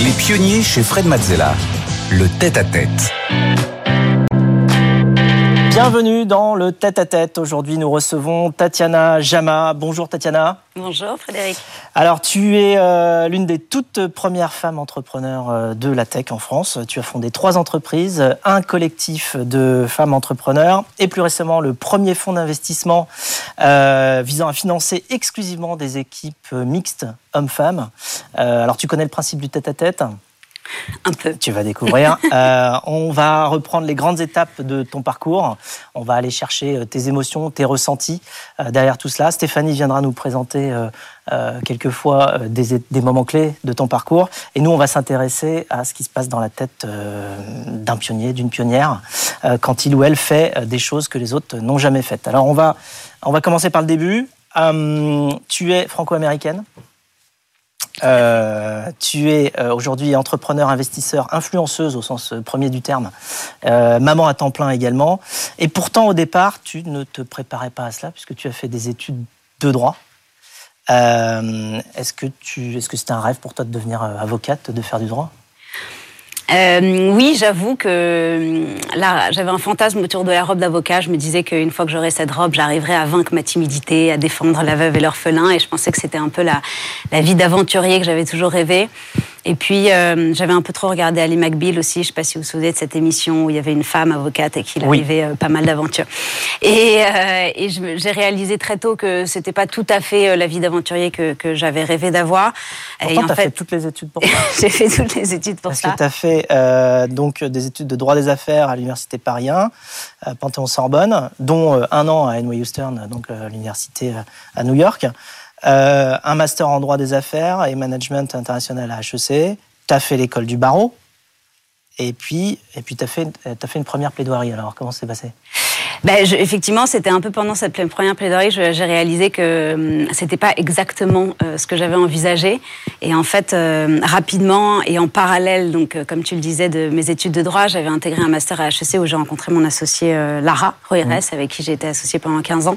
Les pionniers chez Fred Mazzella. Le tête-à-tête. Bienvenue dans le tête-à-tête. Aujourd'hui, nous recevons Tatiana Jama. Bonjour Tatiana. Bonjour Frédéric. Alors, tu es euh, l'une des toutes premières femmes entrepreneurs euh, de la tech en France. Tu as fondé trois entreprises, un collectif de femmes entrepreneurs et plus récemment le premier fonds d'investissement euh, visant à financer exclusivement des équipes mixtes hommes-femmes. alors, tu connais le principe du tête-à-tête? Un peu. Tu vas découvrir. euh, on va reprendre les grandes étapes de ton parcours. On va aller chercher euh, tes émotions, tes ressentis euh, derrière tout cela. Stéphanie viendra nous présenter euh, quelquefois des, des, moments clés de ton parcours. Et nous, on va s'intéresser à ce qui se passe dans la tête d'un pionnier, d'une pionnière, quand il ou elle fait des choses que les autres n'ont jamais faites. Alors, on va, on va commencer par le début. Tu es franco-américaine? Euh, tu es euh, aujourd'hui entrepreneur, investisseur, influenceuse au sens euh, premier du terme, euh, maman à temps plein également. Et pourtant, au départ, tu ne te préparais pas à cela puisque tu as fait des études de droit. Euh, est-ce que tu, est-ce que c'était un rêve pour toi de devenir avocate, de faire du droit? Euh, oui, j'avoue que euh, là, j'avais un fantasme autour de la robe d'avocat. Je me disais qu'une fois que j'aurais cette robe, j'arriverais à vaincre ma timidité, à défendre la veuve et l'orphelin. Et je pensais que c'était un peu la, la vie d'aventurier que j'avais toujours rêvé. Et puis, euh, j'avais un peu trop regardé Ali McBeal aussi. Je ne sais pas si vous vous souvenez de cette émission où il y avait une femme avocate et qu'il arrivait euh, pas mal d'aventures. Et, euh, et j'ai réalisé très tôt que c'était pas tout à fait la vie d'aventurier que, que j'avais rêvé d'avoir. Pourtant, tu as fait... fait... toutes les études pour ça. j'ai fait toutes les études pour Parce ça. Parce que tu as fait donc, des études de droit des affaires à l'Université Paris 1, Panthéon-Sorbonne, dont un an à NYU Stern, donc l'université à New York. Euh, un master en droit des affaires et management international à HEC. Tu as fait l'école du barreau. Et puis, et puis tu as, as, fait une première plaidoirie. Alors, comment c'est passé? Ben, je, effectivement, c'était un peu pendant cette première plaidoirie, j'ai réalisé que hum, c'était pas exactement euh, ce que j'avais envisagé. Et en fait, euh, rapidement et en parallèle, donc euh, comme tu le disais, de mes études de droit, j'avais intégré un master à HEC où j'ai rencontré mon associé Lara Roires, mmh. avec qui j'ai été associée pendant 15 ans.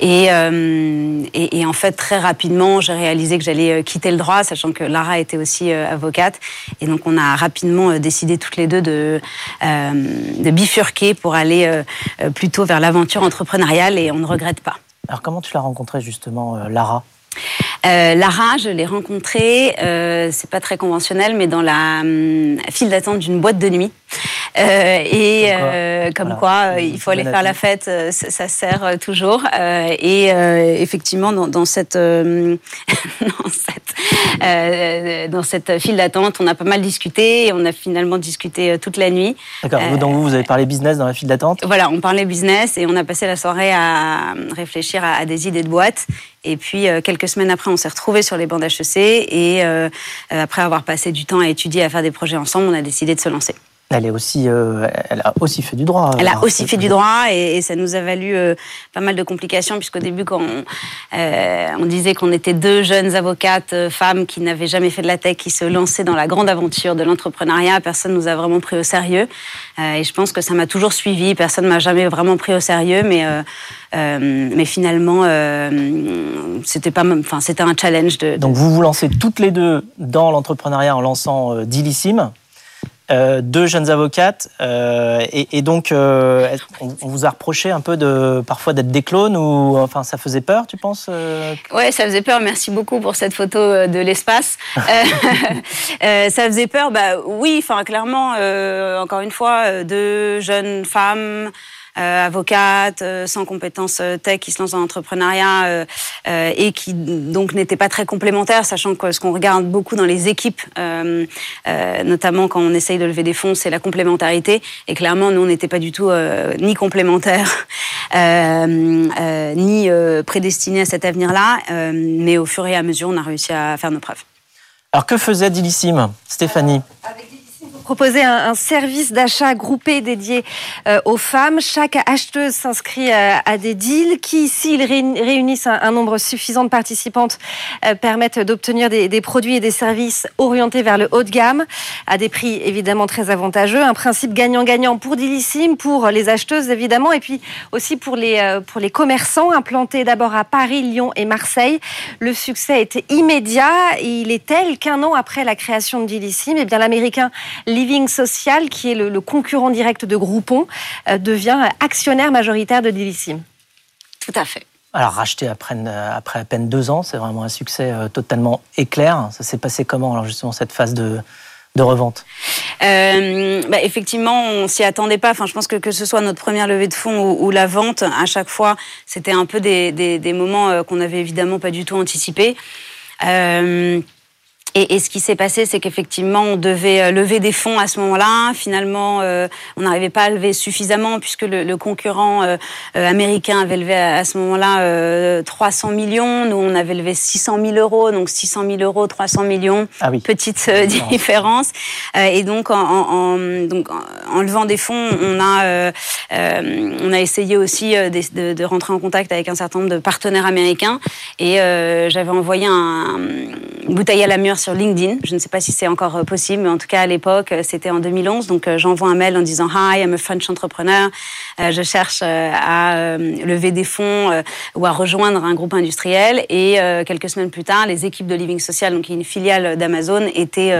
Et, euh, et, et, en fait, très rapidement, j'ai réalisé que j'allais quitter le droit, sachant que Lara était aussi avocate. Et donc, on a rapidement décidé toutes les deux de, de bifurquer pour aller plutôt vers l'aventure entrepreneuriale et on ne regrette pas. Alors comment tu l'as rencontrée justement, euh, Lara? Euh, Lara, je l'ai rencontrée, euh, c'est pas très conventionnel, mais dans la hum, file d'attente d'une boîte de nuit. Euh, et comme quoi, euh, comme voilà. quoi euh, il faut aller faire la fête, ça, ça, sert toujours. et effectivement, dans, dans cette, dans cette, dans cette file d'attente, on a pas mal discuté et on a finalement discuté toute la nuit. D'accord. donc vous, vous avez parlé business dans la file d'attente? Voilà, on parlait business et on a passé la soirée à réfléchir à, à des idées de boîte. Et puis, quelques semaines après, on s'est retrouvés sur les bancs d'HEC. Et euh, après avoir passé du temps à étudier, à faire des projets ensemble, on a décidé de se lancer. Elle, est aussi, euh, elle a aussi fait du droit. Elle a aussi fait du droit et, et ça nous a valu euh, pas mal de complications puisqu'au début, quand on, euh, on disait qu'on était deux jeunes avocates euh, femmes qui n'avaient jamais fait de la tech, qui se lançaient dans la grande aventure de l'entrepreneuriat, personne nous a vraiment pris au sérieux. Et je pense que ça m'a toujours suivi. Personne m'a jamais vraiment pris au sérieux, mais mais finalement, c'était pas, enfin c'était un challenge. De, de, Donc vous vous lancez toutes les deux dans l'entrepreneuriat en lançant Dilissime. Euh, deux jeunes avocates euh, et, et, donc euh, on, on, vous a reproché un peu de parfois d'être des clones ou enfin ça faisait peur tu penses euh... Ouais ça faisait peur. Merci beaucoup pour cette photo euh, de l'espace. Euh, ça faisait peur. Bah oui enfin clairement encore une fois deux jeunes femmes avocate, euh, sans compétences euh, tech, qui se lance dans l'entrepreneuriat euh, euh, et qui donc n'était pas très complémentaire, sachant que ce qu'on regarde beaucoup dans les équipes, euh, notamment quand on essaye de lever des fonds, c'est la complémentarité. Et clairement, nous, on n'était pas du tout ni complémentaires, ni prédestinés à cet avenir-là. mais au fur et à mesure, on a réussi à faire nos preuves. Alors que faisait Dilissime, Stéphanie? Avec proposez un, service d'achat groupé dédié euh, aux femmes. Chaque acheteuse s'inscrit à, des deals qui, s'ils réunissent un, nombre suffisant de participantes, permettent d'obtenir des, produits et des services orientés vers le haut de gamme à des prix évidemment très avantageux. Un principe gagnant-gagnant pour Dilissime, pour les acheteuses évidemment, et puis aussi pour les, pour les commerçants implantés d'abord à Paris, Lyon et Marseille. Le succès était immédiat et il est tel qu'un an après la création de Dilissime, eh bien l'américain Living Social, qui est le, concurrent direct de Groupon, euh, devient actionnaire majoritaire de Dilissime. Tout à fait. Alors racheté après, après à peine deux ans, c'est vraiment un succès euh, totalement éclair. Ça s'est passé comment alors justement cette phase de, de revente? Euh, bah, Effectivement, on s'y attendait pas. Enfin, je pense que que ce soit notre première levée de fonds ou, la vente, à chaque fois, c'était un peu des, des, moments euh, qu'on n'avait évidemment pas du tout anticipés. Euh, et, ce qui s'est passé, c'est qu'effectivement, on devait euh, lever des fonds à ce moment-là. Finalement, euh, on n'arrivait pas à lever suffisamment puisque le, concurrent euh, américain avait levé à, ce moment-là 300 millions. Nous, on avait levé 600 000 euros. Donc 600 000 euros, 300 millions. Ah oui. Petite différence. et donc en, donc, en levant des fonds, on a, on a essayé aussi de, de, rentrer en contact avec un certain nombre de partenaires américains. Et j'avais envoyé un, une bouteille à la mûre sur LinkedIn. Je ne sais pas si c'est encore euh, possible, mais en tout cas à l'époque, euh, c'était en 2011. Donc euh, j'envoie un mail en disant Hi, I'm a French entrepreneur. Je cherche à lever des fonds ou à rejoindre un groupe industriel. Et quelques semaines plus tard, les équipes de Living Social, donc une filiale d'Amazon, étaient,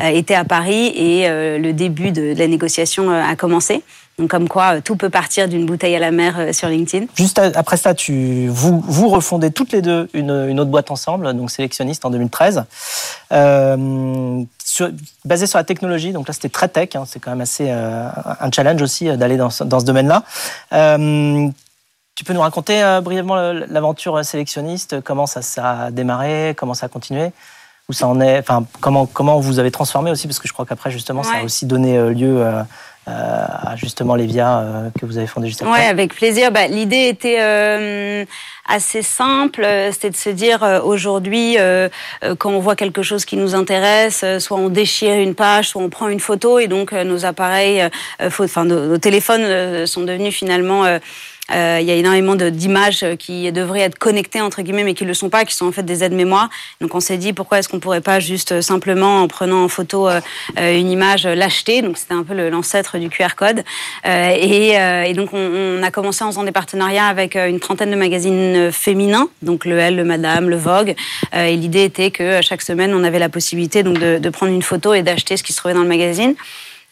étaient à Paris et le début de la négociation a commencé. Donc comme quoi, euh, tout peut partir d'une bouteille à la mer euh, sur LinkedIn. Juste après ça, tu, vous, vous refondez toutes les deux une, une autre boîte ensemble, donc sélectionniste en 2013, euh, sur, basée sur la technologie. Donc là, c'était très tech. Hein, c'est quand même assez euh, un challenge aussi d'aller dans, dans, ce domaine-là. Euh, tu peux nous raconter brièvement l'aventure sélectionniste, comment ça, ça a démarré, comment ça a continué où ça en est, enfin comment comment vous avez transformé aussi parce que je crois qu'après justement ça a aussi donné lieu à justement Lévia euh, que vous avez fondé juste après. Oui, avec plaisir. Bah, L'idée était euh, assez simple, c'était de se dire aujourd'hui, quand on voit quelque chose qui nous intéresse, soit on déchire une page, soit on prend une photo, et donc nos appareils, enfin nos, téléphones sont devenus finalement euh, il y a énormément d'images qui devraient être connectées entre guillemets, mais qui ne le sont pas, qui sont en fait des aides-mémoire. Donc on s'est dit pourquoi est-ce qu'on pourrait pas juste euh, simplement en prenant en photo euh, une image l'acheter. Donc c'était un peu l'ancêtre du QR code. Et, et, donc on, a commencé en faisant des partenariats avec une trentaine de magazines féminins, donc le Elle, le Madame, le Vogue. et l'idée était que chaque semaine on avait la possibilité donc de prendre une photo et d'acheter ce qui se trouvait dans le magazine.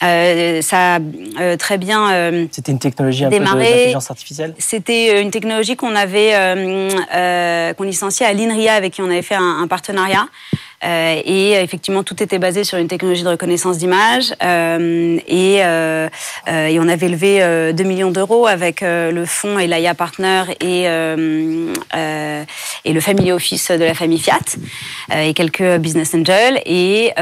Euh, ça a euh, très bien euh, C'était une technologie un peu d'intelligence artificielle C'était une technologie qu'on avait, qu'on licenciait à l'INRIA, avec qui on avait fait un, un partenariat. Euh, et effectivement, tout était basé sur une technologie de reconnaissance d'image. Euh, et, euh, on avait levé 2 millions d'euros avec le fonds Elaya Partner et, et le Family Office de la famille Fiat et quelques business angels. Et,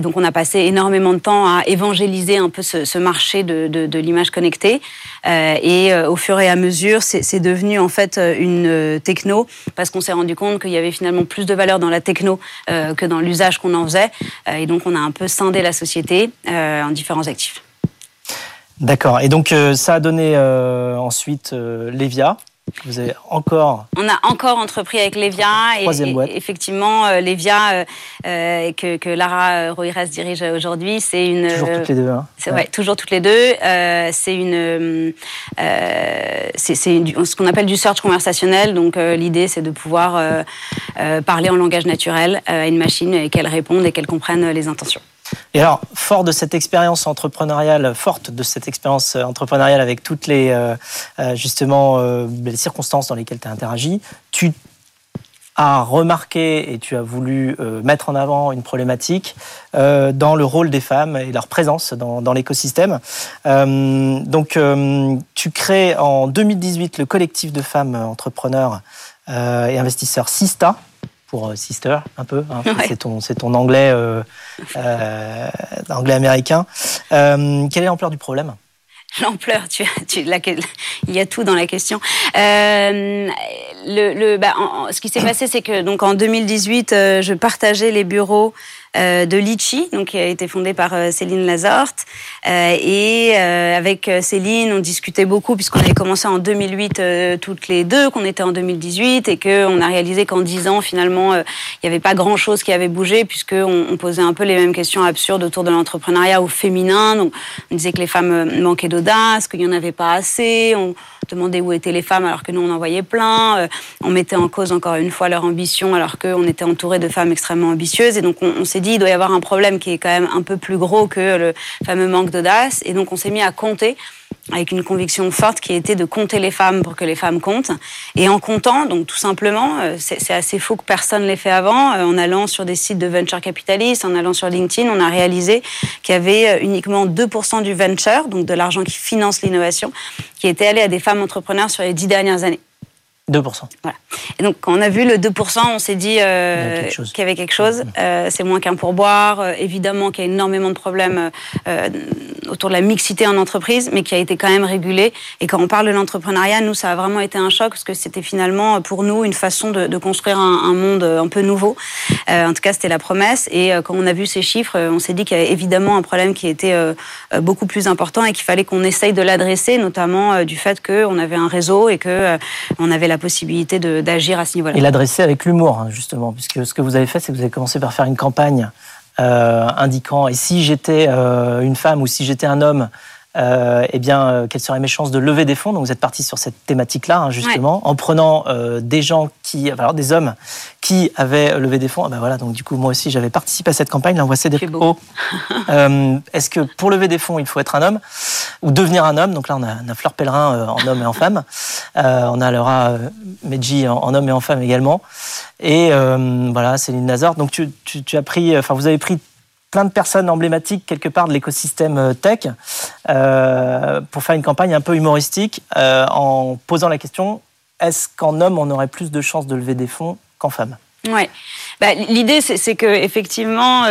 donc, on a passé énormément de temps à évangéliser un peu ce, marché de l'image connectée. et au fur et à mesure, c'est devenu en fait une techno parce qu'on s'est rendu compte qu'il y avait finalement plus de valeur dans la techno euh, que dans l'usage qu'on en faisait. Euh, et donc, on a un peu scindé la société euh, en différents actifs. D'accord. Et donc, ça a donné ensuite Levia. Vous avez encore. On a encore entrepris avec Levia et, effectivement Levia que, que, Lara Roires dirige aujourd'hui, c'est une. Toujours toutes les deux. Hein. Ouais. toujours toutes les deux. c'est une, c'est ce qu'on appelle du search conversationnel. Donc l'idée c'est de pouvoir parler en langage naturel à une machine et qu'elle réponde et qu'elle comprenne les intentions. Et alors, fort de cette expérience entrepreneuriale, forte de cette expérience entrepreneuriale avec toutes les euh, euh, justement euh, les circonstances dans lesquelles tu as interagi, tu as remarqué et tu as voulu mettre en avant une problématique dans le rôle des femmes et leur présence dans, dans l'écosystème. donc, tu crées en 2018 le collectif de femmes entrepreneurs et investisseurs Sista pour euh, sister un peu. Hein. C'est ton, anglais, euh, euh, anglais américain. quelle est l'ampleur du problème? L'ampleur, tu, tu, il y a tout dans la question. le, le, bah, ce qui s'est passé, c'est que donc en 2018, je partageais les bureaux de Litchi, donc qui a été fondée par Céline Lazorte. et avec Céline, on discutait beaucoup puisqu'on avait commencé en 2008 toutes les deux, qu'on était en 2018 et qu'on a réalisé qu'en 10 ans, finalement, il n'y avait pas grand-chose qui avait bougé puisqu'on on posait un peu les mêmes questions absurdes autour de l'entrepreneuriat au féminin. Donc, on disait que les femmes manquaient d'audace, qu'il n'y en avait pas assez. On, demandait où étaient les femmes alors que nous on en voyait plein. Euh, on mettait en cause encore une fois leur ambition alors qu'on était entouré de femmes extrêmement ambitieuses. Et donc on, s'est il doit y avoir un problème qui est quand même un peu plus gros que le fameux manque d'audace. Et donc on s'est mis à compter avec une conviction forte qui était de compter les femmes pour que les femmes comptent. Et en comptant, donc tout simplement, euh, c'est assez faux que personne l'ait fait avant, euh, en allant sur des sites de venture capitalistes, en allant sur LinkedIn, on a réalisé qu'il y avait uniquement 2% du venture, donc de l'argent qui finance l'innovation, qui était allé à des femmes entrepreneurs sur les dix dernières années. 2%. Voilà. Et donc, quand on a vu le 2%, on s'est dit euh, qu'il y avait quelque chose. Euh, c'est moins qu'un pourboire. Euh, évidemment qu'il y a énormément de problèmes autour de la mixité en entreprise, mais qui a été quand même régulé. Et quand on parle de l'entrepreneuriat, nous, ça a vraiment été un choc parce que c'était finalement pour nous une façon de, de construire un, un, monde un peu nouveau. en tout cas, c'était la promesse. Et quand on a vu ces chiffres, on s'est dit qu'il y avait évidemment un problème qui était beaucoup plus important et qu'il fallait qu'on essaye de l'adresser, notamment du fait qu'on avait un réseau et que on avait la la possibilité d'agir à ce niveau-là. Et l'adresser avec l'humour, hein, justement, puisque ce que vous avez fait, c'est que vous avez commencé par faire une campagne euh, indiquant et si j'étais euh, une femme ou si j'étais un homme, euh, eh bien, euh, quelles seraient mes chances de lever des fonds? Donc, vous êtes parti sur cette thématique-là, hein, justement, en prenant euh, des gens qui, alors des hommes qui avaient levé des fonds. Ah ben voilà, donc du coup, moi aussi, j'avais participé à cette campagne. Là, on voit Cédric euh, Est-ce que pour lever des fonds, il faut être un homme ou devenir un homme? Donc là, on a, on a Fleur Pellerin en homme et en femme. on a Laura Medji en, en, homme et en femme également. Et voilà, Céline Nazar. Donc, tu, tu, tu as pris, enfin, vous avez pris plein de personnes emblématiques quelque part de l'écosystème euh, tech euh, pour faire une campagne un peu humoristique euh, en posant la question est-ce qu'en homme on aurait plus de chances de lever des fonds qu'en femme? Ouais. Bah, L'idée c'est que effectivement.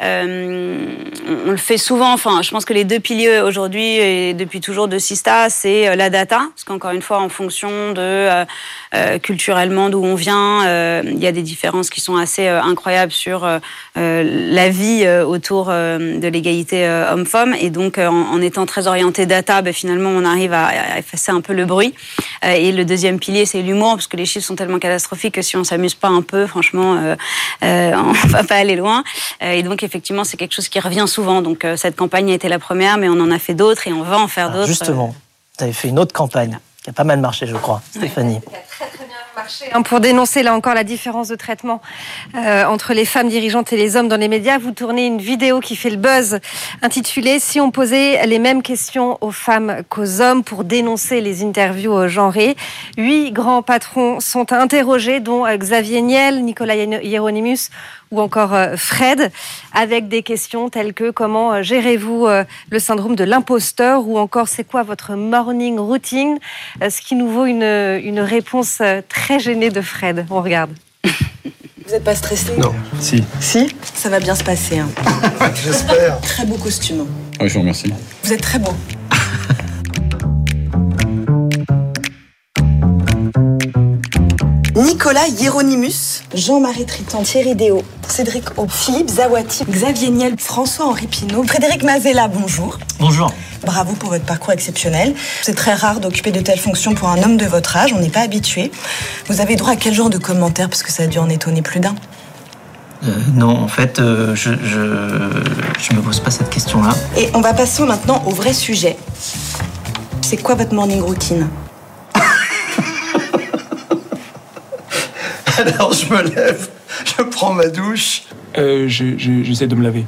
On le fait souvent. Enfin, je pense que les deux piliers aujourd'hui et depuis toujours de Sista, c'est euh, la data, parce qu'encore une fois, en fonction de euh, euh culturellement d'où on vient, euh, il y a des différences qui sont assez incroyables sur la vie autour de l'égalité homme-femme. Et donc, en, étant très orienté data, ben, finalement, on arrive à, effacer un peu le bruit. et le deuxième pilier, c'est l'humour, parce que les chiffres sont tellement catastrophiques que si on s'amuse pas un peu, franchement, on va pas aller loin. et donc, effectivement, c'est quelque chose qui revient souvent. Donc, euh, cette campagne a été la première, mais on en a fait d'autres et on va en faire d'autres. Justement, vous avez fait une autre campagne qui a pas mal marché, je crois, Stéphanie. Hein, pour dénoncer là encore la différence de traitement euh, entre les femmes dirigeantes et les hommes dans les médias, vous tournez une vidéo qui fait le buzz intitulée Si on posait les mêmes questions aux femmes qu'aux hommes pour dénoncer les interviews genrées. Huit grands patrons sont interrogés, dont euh, Xavier Niel, Nicolas Hieronymus ou encore euh, Fred, avec des questions telles que comment gérez-vous le syndrome de l'imposteur? ou encore c'est quoi votre morning routine, ce qui nous vaut une, une réponse très gêné de Fred. On regarde. Vous n'êtes pas stressé Non. Si. Si? Ça va bien se passer. Hein. J'espère. Très beau costume. Ah, je vous remercie. Vous êtes très beau. Nicolas Hieronymus, Jean-Marie Triton, Thierry Déo, Cédric O, Philippe Zawati, Xavier Niel, François-Henri Pinault, Frédéric Mazella, bonjour. Bonjour. Bravo pour votre parcours exceptionnel. C'est très rare d'occuper de telles fonctions pour un homme de votre âge, on n'est pas habitué. Vous avez droit à quel genre de commentaires Parce que ça a dû en étonner plus d'un? Euh, non, en fait, euh, je, je, je me pose pas cette question-là. Et on va passer maintenant au vrai sujet. C'est quoi votre morning routine? Alors je me lève, je prends ma douche. Euh, J'essaie de me laver.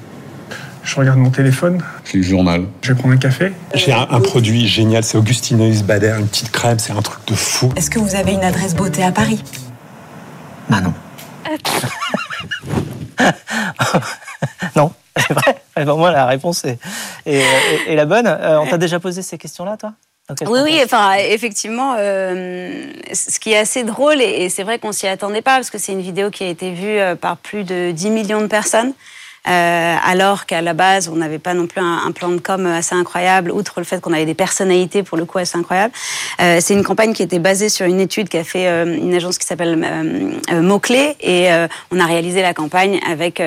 Je regarde mon téléphone. Je le journal. Je vais prendre un café. J'ai un, un, produit génial, c'est Augustineuse Bader, une petite crème, c'est un truc de fou. Est-ce que vous avez une adresse beauté à Paris? Bah non. non, c'est vrai. Moi, la réponse est, est, est, est la bonne. Euh, on t'a déjà posé ces questions-là, toi? Oui, oui, enfin, effectivement, euh, ce qui est assez drôle, et, c'est vrai qu'on s'y attendait pas, parce que c'est une vidéo qui a été vue euh, par plus de 10 millions de personnes. Euh, alors qu'à la base, on n'avait pas non plus un, plan de com assez incroyable, outre le fait qu'on avait des personnalités pour le coup assez incroyables. Euh, c'est une campagne qui était basée sur une étude qu'a fait euh, une agence qui s'appelle Mots-Clés, et on a réalisé la campagne avec,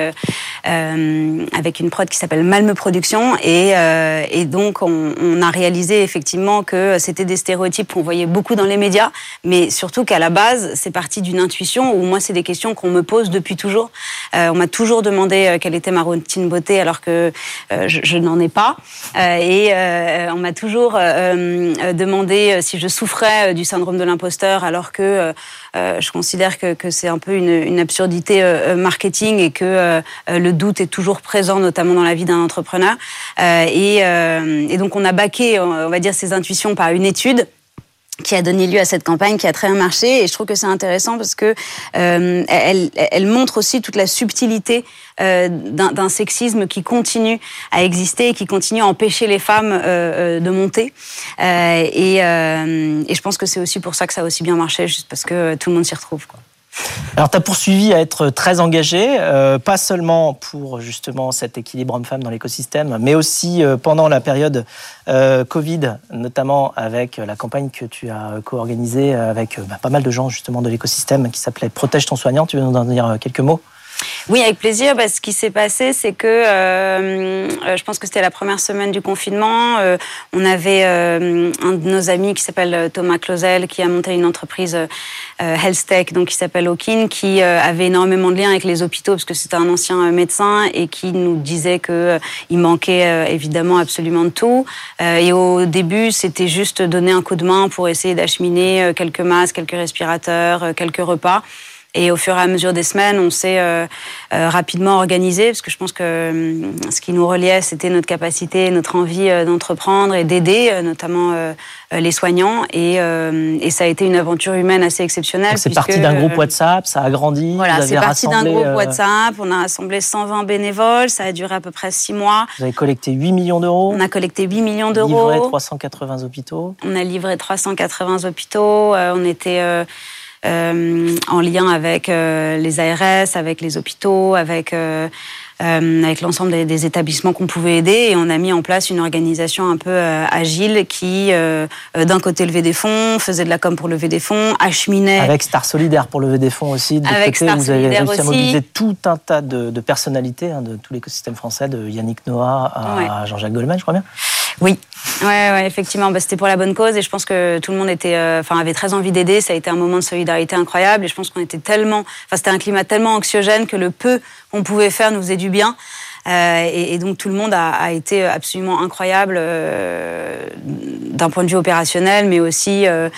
avec une prod qui s'appelle Malme Production, et, donc on, on, a réalisé effectivement que c'était des stéréotypes qu'on voyait beaucoup dans les médias, mais surtout qu'à la base, c'est parti d'une intuition, où moi, c'est des questions qu'on me pose depuis toujours. on m'a toujours demandé quelle était ma routine beauté alors que euh, je, je n'en ai pas. Euh, et euh, on m'a toujours demandé si je souffrais du syndrome de l'imposteur alors que je considère que, que c'est un peu une, une absurdité marketing et que le doute est toujours présent, notamment dans la vie d'un entrepreneur. Et, et, donc on a baqué, on va dire, ces intuitions par une étude qui a donné lieu à cette campagne qui a très bien marché et je trouve que c'est intéressant parce que euh, elle, elle, montre aussi toute la subtilité euh, d'un sexisme qui continue à exister et qui continue à empêcher les femmes euh, euh de monter euh, et, euh, et, je pense que c'est aussi pour ça que ça a aussi bien marché juste parce que tout le monde s'y retrouve quoi. Alors, tu as poursuivi à être très engagé, euh, pas seulement pour justement cet équilibre homme-femme dans l'écosystème, mais aussi euh, pendant la période euh, Covid, notamment avec la campagne que tu as co-organisée avec bah, pas mal de gens justement de l'écosystème qui s'appelait Protège ton soignant. Tu veux nous en dire quelques mots? Oui, avec plaisir. Bah, ce qui s'est passé, c'est que euh, euh, je pense que c'était la première semaine du confinement. Euh, on avait euh, un de nos amis qui s'appelle euh, Thomas Clausel, qui a monté une entreprise euh, Health Tech, donc qui s'appelle Okin, qui avait énormément de liens avec les hôpitaux parce que c'était un ancien médecin et qui nous disait que il manquait évidemment absolument de tout. et au début, c'était juste donner un coup de main pour essayer d'acheminer quelques masques, quelques respirateurs, quelques repas. Et au fur et à mesure des semaines, on s'est euh, euh, rapidement organisé, parce que je pense que euh, ce qui nous reliait, c'était notre capacité, notre envie euh, d'entreprendre et d'aider, notamment les soignants. Et, et, ça a été une aventure humaine assez exceptionnelle. C'est parti d'un groupe WhatsApp, ça a grandi. Voilà, c'est parti d'un groupe WhatsApp. On a rassemblé 120 bénévoles, ça a duré à peu près 6 mois. Vous avez collecté 8 millions d'euros. On a collecté 8 millions d'euros. Livré 380 hôpitaux. On a livré 380 hôpitaux. on était en lien avec euh, les ARS, avec les hôpitaux, avec euh, euh, avec l'ensemble des, des, établissements qu'on pouvait aider et on a mis en place une organisation un peu euh, agile qui, euh, d'un côté, levait des fonds, faisait de la com pour lever des fonds, acheminait. Avec Star Solidaire pour lever des fonds aussi. De avec côté, Star vous avez réussi à mobiliser tout un tas de, de personnalités hein, de tout l'écosystème français, de Yannick Noah à ouais. Jean-Jacques Goldman, je crois bien. Oui, ouais, ouais effectivement, bah, c'était pour la bonne cause et je pense que tout le monde était, enfin, avait très envie d'aider. Ça a été un moment de solidarité incroyable et je pense qu'on était tellement, enfin, c'était un climat tellement anxiogène que le peu qu'on pouvait faire nous faisait du bien. Euh, et, donc tout le monde a, a été absolument incroyable euh, d'un point de vue opérationnel, mais aussi euh,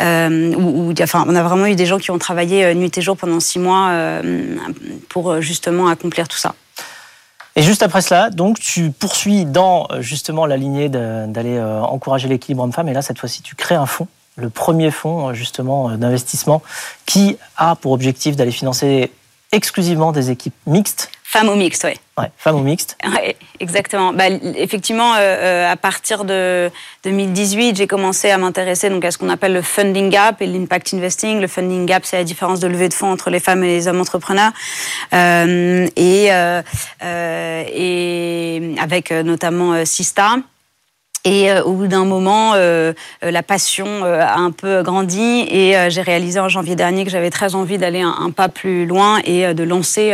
euh où, enfin, on a vraiment eu des gens qui ont travaillé euh, nuit et jour pendant six mois euh, pour justement accomplir tout ça. Et juste après cela, donc tu poursuis dans justement la lignée d'aller encourager l'équilibre homme-femme, et là cette fois-ci tu crées un fonds le premier fonds justement d'investissement qui a pour objectif d'aller financer exclusivement des équipes mixtes. Femmes ou mixtes, oui. Ouais, femmes ou mixtes. Ouais, exactement. Bah, effectivement, euh, euh, à partir de 2018, j'ai commencé à m'intéresser donc à ce qu'on appelle le funding gap et l'impact investing. Le funding gap, c'est la différence de levée de fonds entre les femmes et les hommes entrepreneurs. Euh, et, euh, euh et avec notamment Sista. Et euh, au bout d'un moment, euh, euh, la passion euh, a un peu grandi et j'ai réalisé en janvier dernier que j'avais très envie d'aller un, un, pas plus loin et de lancer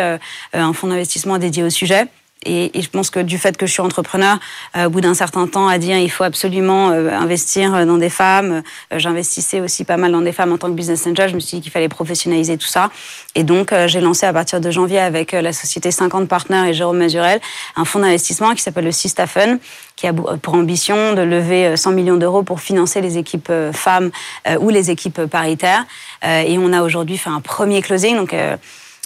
un fonds d'investissement dédié au sujet. Et, et, je pense que du fait que je suis entrepreneur, euh, au bout d'un certain temps, à dire il faut absolument euh, investir dans des femmes. Euh, J'investissais aussi pas mal dans des femmes en tant que business angel. Je me suis dit qu'il fallait professionnaliser tout ça. Et donc, euh, j'ai lancé à partir de janvier avec euh, la société 50 Partners et Jérôme Mazurel un fonds d'investissement qui s'appelle le Sistafen, qui a pour ambition de lever 100 millions d'euros pour financer les équipes femmes ou les équipes paritaires. et on a aujourd'hui fait un premier closing. Donc, euh,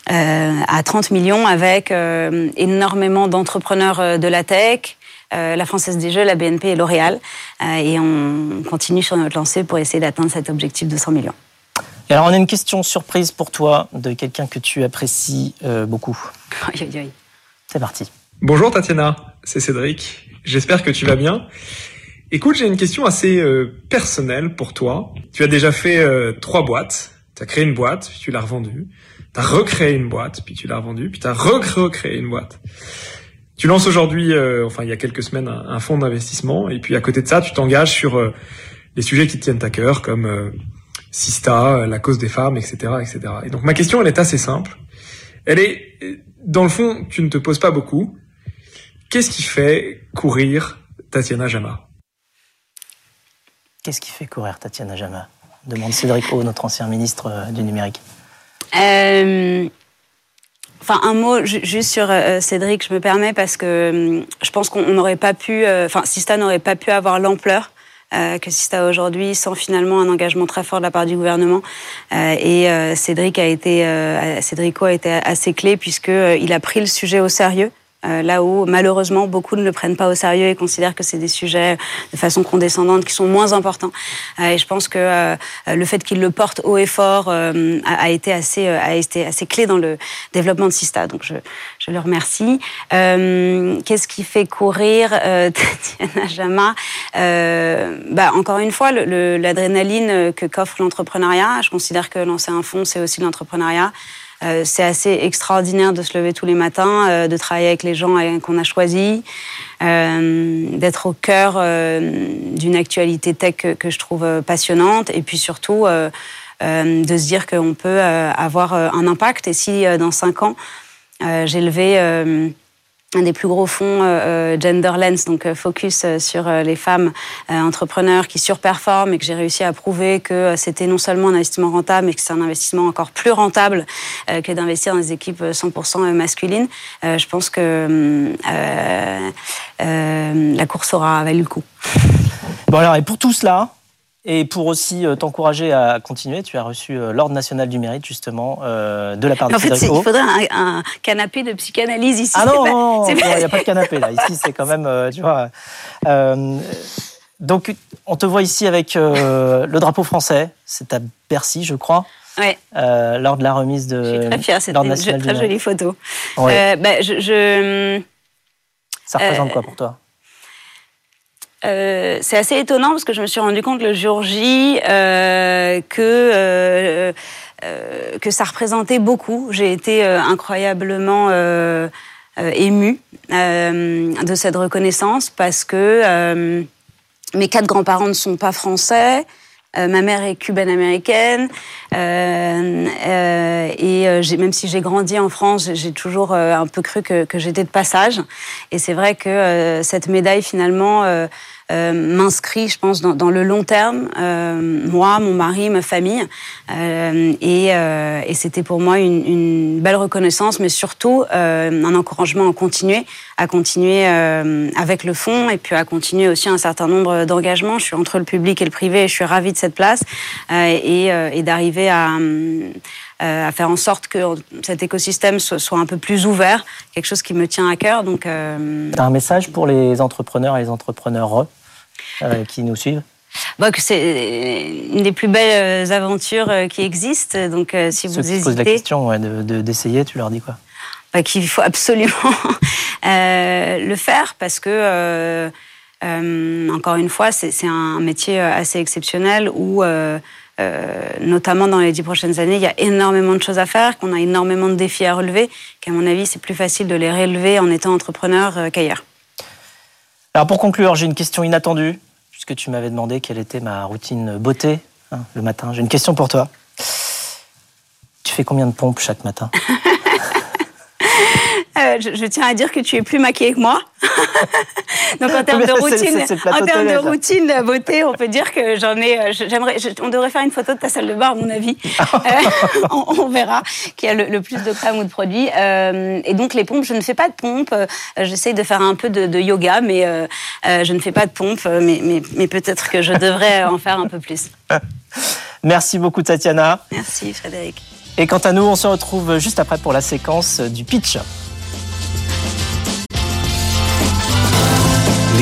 à 30 millions avec euh, énormément d'entrepreneurs euh, de la tech, euh, la Française des Jeux, la BNP et L'Oréal. Euh, et on continue sur notre lancée pour essayer d'atteindre cet objectif de 100 millions. Et alors, on a une question surprise pour toi de quelqu'un que tu apprécies euh, beaucoup. Aïe, aïe, aïe. C'est parti. Bonjour Tatiana, c'est Cédric. J'espère que tu vas bien. Écoute, j'ai une question assez euh, personnelle pour toi. Tu as déjà fait euh, trois boîtes Tu as créé une boîte, puis tu l'as revendue. Tu as recréé une boîte, puis tu l'as revendue, puis tu as recréé une boîte. Tu lances aujourd'hui, euh, enfin il y a quelques semaines, un, un fonds d'investissement, et puis à côté de ça, tu t'engages sur euh, les sujets qui te tiennent à cœur, comme euh, Sista, la cause des femmes, etc., etc. Et donc ma question, elle est assez simple. Elle est, dans le fond, tu ne te poses pas beaucoup. Qu'est-ce qui fait courir Tatiana Jama? Qu'est-ce qui fait courir Tatiana Jama? Demande Cédric O, notre ancien ministre euh, du numérique. Euh, Enfin, un mot juste sur euh, Cédric, je me permets, parce que je pense qu'on n'aurait pas pu, enfin, Sista n'aurait pas pu avoir l'ampleur que Sista aujourd'hui sans finalement un engagement très fort de la part du gouvernement. et Cédric a été, Cédrico a été assez clé puisqu'il a pris le sujet au sérieux. Euh, là où malheureusement beaucoup ne le prennent pas au sérieux et considèrent que c'est des sujets de façon condescendante qui sont moins importants. Euh, et je pense que euh, le fait qu'il le porte haut et fort a, été assez, a été assez clé dans le développement de Sista. Donc je, je le remercie. Qu'est-ce qui fait courir Tatiana Jama? Bah, Encore une fois, l'adrénaline que qu'offre l'entrepreneuriat. Je considère que lancer un fonds, c'est aussi l'entrepreneuriat. Euh, c'est assez extraordinaire de se lever tous les matins, euh, de travailler avec les gens euh, qu'on a choisis, d'être au cœur d'une actualité tech que, je trouve passionnante, et puis surtout de se dire qu'on peut avoir un impact. Et si dans cinq ans, j'ai levé un des plus gros fonds euh, euh Genderlens, donc euh, focus euh, sur les femmes entrepreneurs qui surperforment et que j'ai réussi à prouver que c'était non seulement un investissement rentable, mais que c'est un investissement encore plus rentable que d'investir dans des équipes 100% masculines. je pense que la course aura valu le coup. Bon alors, et pour tout cela, et pour aussi euh, t'encourager à continuer, tu as reçu euh, l'Ordre national du mérite, justement, euh, de la part de en fait, Il faudrait un, canapé de psychanalyse ici. Ah non, il n'y a pas de canapé là. Ici, c'est quand même, tu vois. donc, on te voit ici avec le drapeau français. C'est à Bercy, je crois. Ouais. lors de la remise de. Je suis très fière, c'est une très jolie photo. Ouais. Bah, je, je, Ça représente quoi pour toi? Euh, c'est assez étonnant parce que je me suis rendu compte le jour J euh, que euh, euh que ça représentait beaucoup. J'ai été incroyablement émue de cette reconnaissance parce que mes quatre grands-parents ne sont pas français. Ma mère est cubaine-américaine euh, et même si j'ai grandi en France, j'ai toujours un peu cru que, que j'étais de passage. Et c'est vrai que cette médaille finalement euh, m'inscrit, je pense, dans, dans, le long terme, euh, moi, mon mari, ma famille. Euh, et, et c'était pour moi une, une, belle reconnaissance, mais surtout un encouragement à continuer, à continuer avec le fonds et puis à continuer aussi un certain nombre d'engagements. Je suis entre le public et le privé et je suis ravie de cette place et, et d'arriver à à faire en sorte que cet écosystème soit, un peu plus ouvert, quelque chose qui me tient à cœur. Donc, euh... un message pour les entrepreneurs et les entrepreneurs euh, qui nous suivent? Bah, c'est une des plus belles euh, aventures euh, qui existent. Donc, si vous hésitez, posent la question d'essayer, tu leur dis quoi? Bah, Qu'il faut absolument le faire parce que, encore une fois, c'est un métier assez exceptionnel où euh, notamment dans les dix prochaines années, il y a énormément de choses à faire, qu'on a énormément de défis à relever, qu'à mon avis, c'est plus facile de les relever en étant entrepreneur euh, qu'ailleurs. Alors pour conclure, j'ai une question inattendue, puisque tu m'avais demandé quelle était ma routine beauté hein, le matin. J'ai une question pour toi. Tu fais combien de pompes chaque matin? Euh, je, tiens à dire que tu es plus maquillée que moi. Donc en termes de routine, en termes de routine beauté, on peut dire que j'en ai. Euh, j'aimerais, on devrait faire une photo de ta salle de bain, à mon avis. Euh, on, verra qui a le, plus de crème ou de produits. et donc les pompes, je ne fais pas de pompes. J'essaye de faire un peu de, yoga, mais je ne fais pas de pompes. Mais, mais, mais peut-être que je devrais en faire un peu plus. Merci beaucoup, Tatiana. Merci, Frédéric. Et quant à nous, on se retrouve juste après pour la séquence du pitch.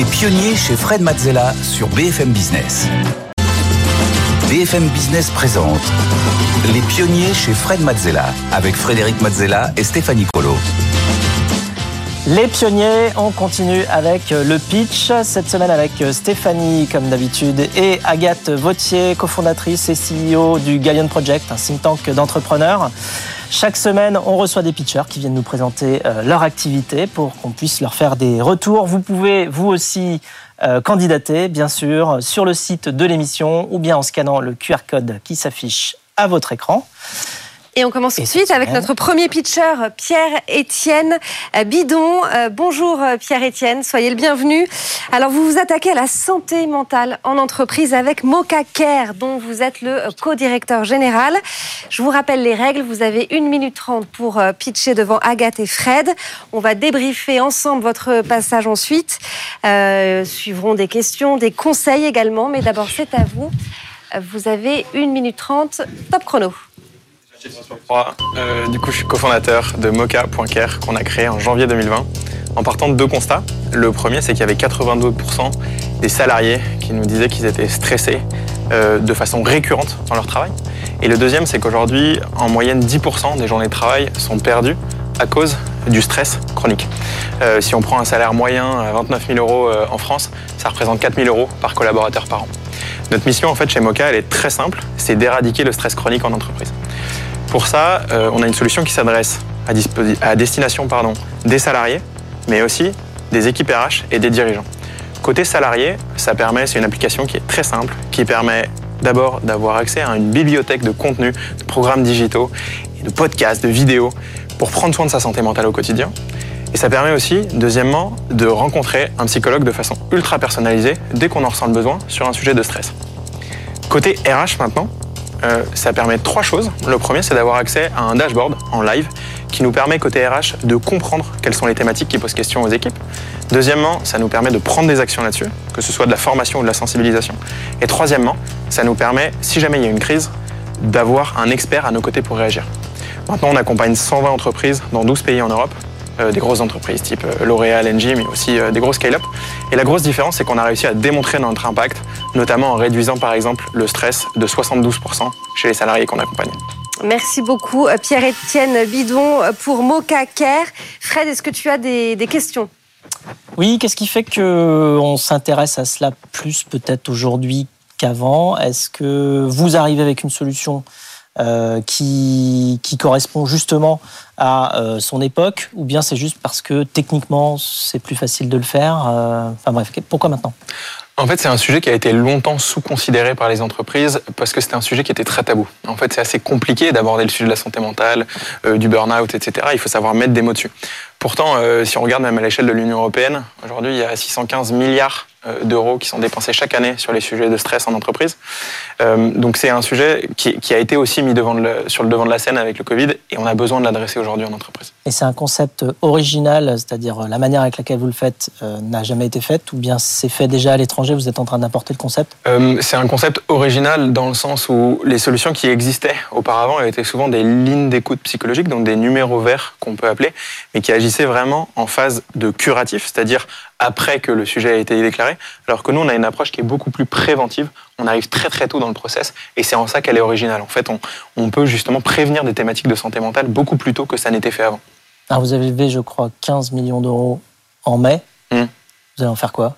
Les pionniers chez Fred Mazzella sur BFM Business. BFM Business présente Les pionniers chez Fred Mazzella avec Frédéric Mazzella et Stéphanie Colo. Les pionniers, on continue avec le pitch. Cette semaine avec Stéphanie, comme d'habitude, et Agathe Vautier, cofondatrice et CEO du Gallion Project, un think tank d'entrepreneurs. Chaque semaine, on reçoit des pitchers qui viennent nous présenter euh, leur activité pour qu'on puisse leur faire des retours. Vous pouvez, vous aussi, euh, candidater, bien sûr, sur le site de l'émission ou bien en scannant le QR code qui s'affiche à votre écran. Et on commence tout de suite avec notre premier pitcher, Pierre-Étienne Bidon. Euh, bonjour Pierre-Étienne, soyez le bienvenu. Alors vous vous attaquez à la santé mentale en entreprise avec Mocha Care, dont vous êtes le co-directeur général. Je vous rappelle les règles, vous avez 1 minute 30 pour euh, pitcher devant Agathe et Fred. On va débriefer ensemble votre passage ensuite. Euh, suivront des questions, des conseils également, mais d'abord c'est à vous. Vous avez 1 minute 30, top chrono. Euh, du coup, je suis cofondateur de Mocha.care qu'on a créé en janvier 2020 en partant de deux constats. Le premier, c'est qu'il y avait 82% des salariés qui nous disaient qu'ils étaient stressés euh, de façon récurrente dans leur travail. Et le deuxième, c'est qu'aujourd'hui, en moyenne, 10% des journées de travail sont perdues à cause du stress chronique. Euh, si on prend un salaire moyen à 29 000 euros en France, ça représente 4 000 euros par collaborateur par an. Notre mission, en fait, chez Mocha, elle est très simple, c'est d'éradiquer le stress chronique en entreprise. Pour ça, euh, on a une solution qui s'adresse à, destination des salariés, mais aussi des équipes RH et des dirigeants. Côté salarié, ça permet, c'est une application qui est très simple, qui permet d'abord d'avoir accès à une bibliothèque de contenus, de programmes digitaux, de podcasts, de vidéos, pour prendre soin de sa santé mentale au quotidien. Et ça permet aussi, deuxièmement, de rencontrer un psychologue de façon ultra personnalisée dès qu'on en ressent le besoin sur un sujet de stress. Côté RH maintenant, euh, ça permet trois choses. Le premier, c'est d'avoir accès à un dashboard en live qui nous permet, côté RH, de comprendre quelles sont les thématiques qui posent question aux équipes. Deuxièmement, ça nous permet de prendre des actions là-dessus, que ce soit de la formation ou de la sensibilisation. Et troisièmement, ça nous permet, si jamais il y a une crise, d'avoir un expert à nos côtés pour réagir. Maintenant, on accompagne 120 entreprises dans 12 pays en Europe des grosses entreprises type euh, L'Oréal, Engie, mais aussi euh, des gros scale-up. Et la grosse différence, c'est qu'on a réussi à démontrer notre impact, notamment en réduisant par exemple le stress de 72% chez les salariés qu'on accompagne. Merci beaucoup Pierre-Étienne Bidon pour Mocha Care. Fred, est-ce que tu as des, des questions? Oui, qu'est-ce qui fait qu'on s'intéresse à cela plus peut-être aujourd'hui qu'avant? Est-ce que vous arrivez avec une solution euh, qui, correspond justement à euh, son époque, ou bien c'est juste parce que techniquement c'est plus facile de le faire euh, Enfin bref, pourquoi maintenant? En fait, c'est un sujet qui a été longtemps sous-considéré par les entreprises parce que c'était un sujet qui était très tabou. En fait, c'est assez compliqué d'aborder le sujet de la santé mentale, du burn-out, etc. Il faut savoir mettre des mots dessus. Pourtant, si on regarde même à l'échelle de l'Union européenne, aujourd'hui, il y a 615 milliards d'euros qui sont dépensés chaque année sur les sujets de stress en entreprise. Euh, donc c'est un sujet qui, a été aussi mis devant sur le devant de la scène avec le Covid et on a besoin de l'adresser aujourd'hui en entreprise. Et c'est un concept original, c'est-à-dire la manière avec laquelle vous le faites euh, n'a jamais été faite ou bien c'est fait déjà à l'étranger, vous êtes en train d'importer le concept? C'est un concept original dans le sens où les solutions qui existaient auparavant étaient souvent des lignes d'écoute psychologique, donc des numéros verts qu'on peut appeler, mais qui agissaient vraiment en phase de curatif, c'est-à-dire après que le sujet a été déclaré, alors que nous, on a une approche qui est beaucoup plus préventive. On arrive très très tôt dans le process et c'est en ça qu'elle est originale. En fait, on, peut justement prévenir des thématiques de santé mentale beaucoup plus tôt que ça n'était fait avant. Alors vous avez levé, je crois, 15 millions d'euros en mai. Mmh. Vous allez en faire quoi?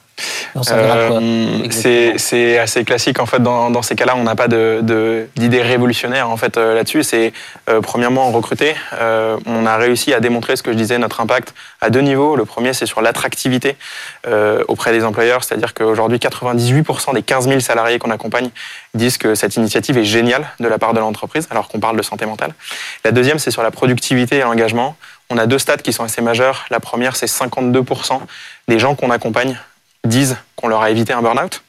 Euh, c'est assez classique en fait dans, ces cas-là. On n'a pas d'idée révolutionnaire en fait euh, là-dessus. C'est euh, premièrement recruter. on a réussi à démontrer ce que je disais notre impact à deux niveaux. Le premier c'est sur l'attractivité auprès des employeurs, c'est-à-dire qu'aujourd'hui 98% des 15 000 salariés qu'on accompagne disent que cette initiative est géniale de la part de l'entreprise, alors qu'on parle de santé mentale. La deuxième c'est sur la productivité et l'engagement. On a deux stats qui sont assez majeurs. La première c'est 52% des gens qu'on accompagne disent qu'on leur a évité un burn-out.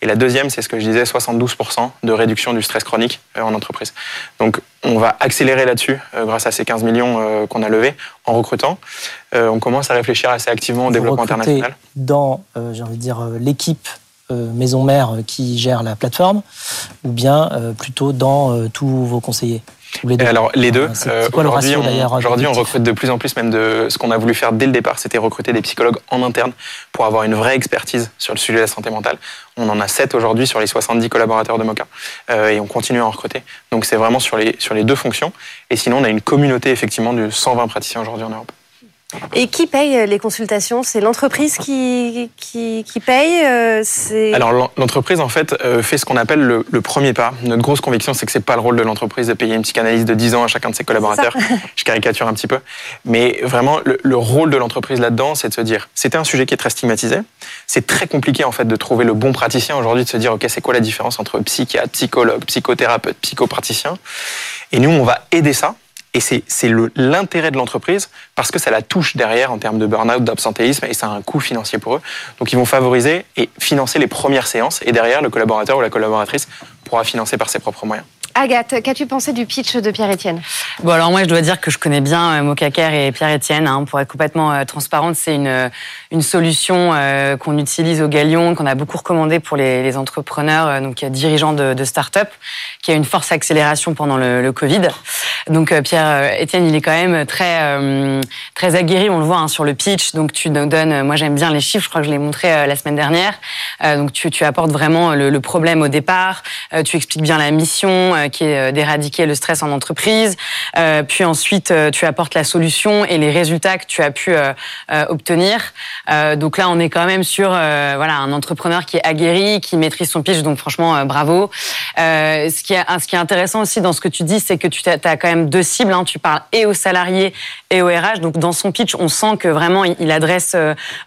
Et la deuxième, c'est ce que je disais, 72% de réduction du stress chronique euh, en entreprise. Donc on va accélérer là-dessus euh, grâce à ces 15 millions euh, qu'on a levés en recrutant. On commence à réfléchir assez activement au développement international. Dans, j'ai envie de dire, l'équipe maison mère qui gère la plateforme, ou bien plutôt dans tous vos conseillers? Les deux. Alors les deux. Euh, aujourd'hui, on, aujourd'hui, on recrute de plus en plus même de ce qu'on a voulu faire dès le départ, c'était recruter des psychologues en interne pour avoir une vraie expertise sur le sujet de la santé mentale. On en a 7 aujourd'hui sur les 70 collaborateurs de Mocha euh, et on continue à en recruter. Donc c'est vraiment sur les, sur les deux fonctions. Et sinon, on a une communauté effectivement de 120 praticiens aujourd'hui en Europe. Et qui paye les consultations? C'est l'entreprise qui, qui, qui, paye euh, Alors l'entreprise en fait euh, fait ce qu'on appelle le, le, premier pas. Notre grosse conviction c'est que c'est pas le rôle de l'entreprise de payer une psychanalyse de 10 ans à chacun de ses collaborateurs. Je caricature un petit peu. Mais vraiment le, le rôle de l'entreprise là-dedans c'est de se dire c'était un sujet qui est très stigmatisé. C'est très compliqué en fait de trouver le bon praticien aujourd'hui de se dire ok c'est quoi la différence entre psychiatre, psychologue, psychothérapeute, psychopraticien. Et nous on va aider ça et c'est l'intérêt de l'entreprise parce que ça la touche derrière en termes de burn-out, d'absentéisme et ça a un coût financier pour eux. Donc ils vont favoriser et financer les premières séances et derrière le collaborateur ou la collaboratrice pourra financer par ses propres moyens. Agathe, qu'as-tu pensé du pitch de Pierre-Étienne Bon, alors moi, je dois dire que je connais bien euh, Mocaker et Pierre-Étienne. Hein, pour être complètement euh, transparente, c'est une, euh, une solution qu'on utilise au Galion, qu'on a beaucoup recommandé pour les, entrepreneurs, donc dirigeants de, start-up, qui a une force accélération pendant le, Covid. Donc Pierre-Étienne, il est quand même très très aguerri, on le voit hein, sur le pitch. Donc tu donnes, moi j'aime bien les chiffres, je crois que je l'ai montré la semaine dernière. donc tu, apportes vraiment le problème au départ, tu expliques bien la mission euh, qui est euh, d'éradiquer le stress en entreprise. Euh, puis ensuite, tu apportes la solution et les résultats que tu as pu obtenir. donc là, on est quand même sur voilà un entrepreneur qui est aguerri, qui maîtrise son pitch. Donc franchement, bravo. ce qui est intéressant aussi dans ce que tu dis, c'est que tu as, as, quand même deux cibles. Hein. Tu parles et aux salariés et au RH. Donc dans son pitch, on sent que vraiment il adresse